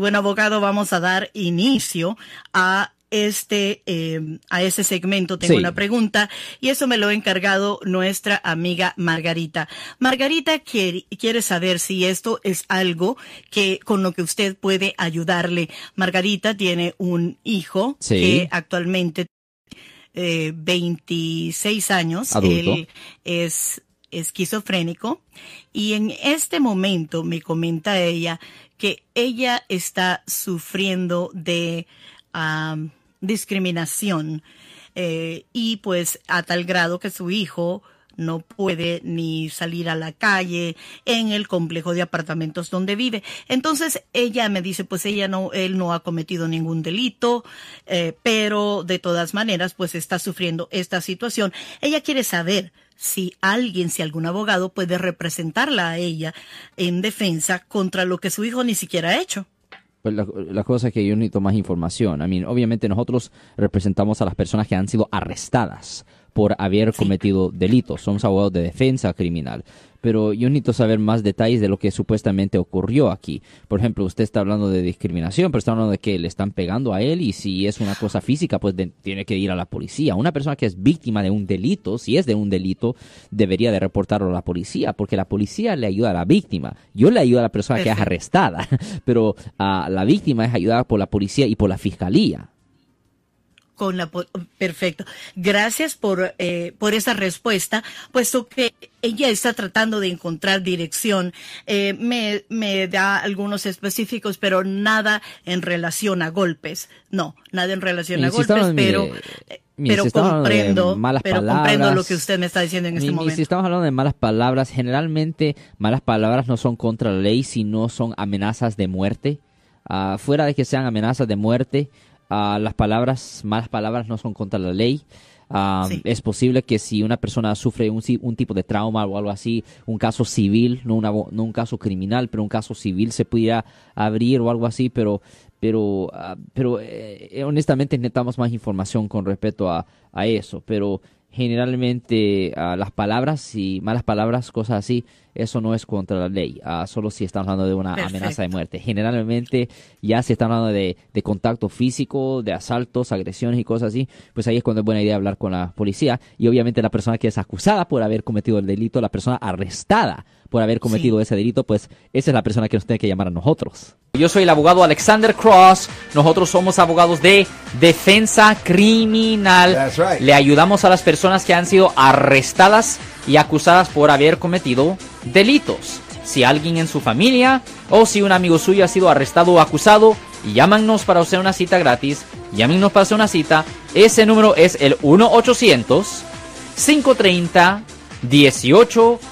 Y bueno, abogado, vamos a dar inicio a este eh, a ese segmento tengo una pregunta y eso me lo ha encargado nuestra amiga Margarita. Margarita quiere, quiere saber si esto es algo que con lo que usted puede ayudarle. Margarita tiene un hijo que actualmente eh, 26 años. Él es esquizofrénico y en este momento me comenta ella que ella está sufriendo de discriminación eh, y pues a tal grado que su hijo no puede ni salir a la calle en el complejo de apartamentos donde vive. Entonces ella me dice, pues ella no, él no ha cometido ningún delito, eh, pero de todas maneras, pues está sufriendo esta situación. Ella quiere saber si alguien, si algún abogado puede representarla a ella en defensa contra lo que su hijo ni siquiera ha hecho. Pues la, cosa es que yo necesito más información. I mean, obviamente nosotros representamos a las personas que han sido arrestadas por haber cometido delitos. Somos abogados de defensa criminal pero yo necesito saber más detalles de lo que supuestamente ocurrió aquí. Por ejemplo, usted está hablando de discriminación, pero está hablando de que le están pegando a él y si es una cosa física, pues tiene que ir a la policía. Una persona que es víctima de un delito, si es de un delito, debería de reportarlo a la policía, porque la policía le ayuda a la víctima. Yo le ayudo a la persona que es arrestada, pero a la víctima es ayudada por la policía y por la fiscalía con la perfecto. Gracias por eh, por esa respuesta, puesto que ella está tratando de encontrar dirección. Eh, me, me da algunos específicos, pero nada en relación a golpes. No, nada en relación a golpes, pero eh, pero comprendo, pero comprendo lo que usted me está diciendo en este momento. Si estamos hablando de malas palabras, generalmente malas palabras no son contra la ley, sino son amenazas de muerte. Uh, fuera de que sean amenazas de muerte, las palabras, malas palabras no son contra la ley. Es posible que si una persona sufre un, un, tipo de trauma o algo así, un caso civil, no, una, no un caso criminal, pero un caso civil se pudiera abrir o algo así, pero, pero, ah, pero eh, honestamente necesitamos más información con respecto a, a eso. Pero generalmente uh, las palabras y malas palabras, cosas así, eso no es contra la ley, uh, solo si estamos hablando de una amenaza de muerte. Generalmente ya si estamos hablando de, de, contacto físico, de asaltos, agresiones y cosas así, pues ahí es cuando es buena idea hablar con la policía y obviamente la persona que es acusada por haber cometido el delito, la persona arrestada por haber cometido ese delito, pues esa es la persona que nos tiene que llamar a nosotros. Yo soy el abogado Alexander Cross. Nosotros somos abogados de defensa criminal. Le ayudamos a las personas que han sido arrestadas y acusadas por haber cometido delitos. Si alguien en su familia o si un amigo suyo ha sido arrestado o acusado, llámanos para hacer una cita gratis. Llámenos para hacer una cita. Ese número es el 1-800-530.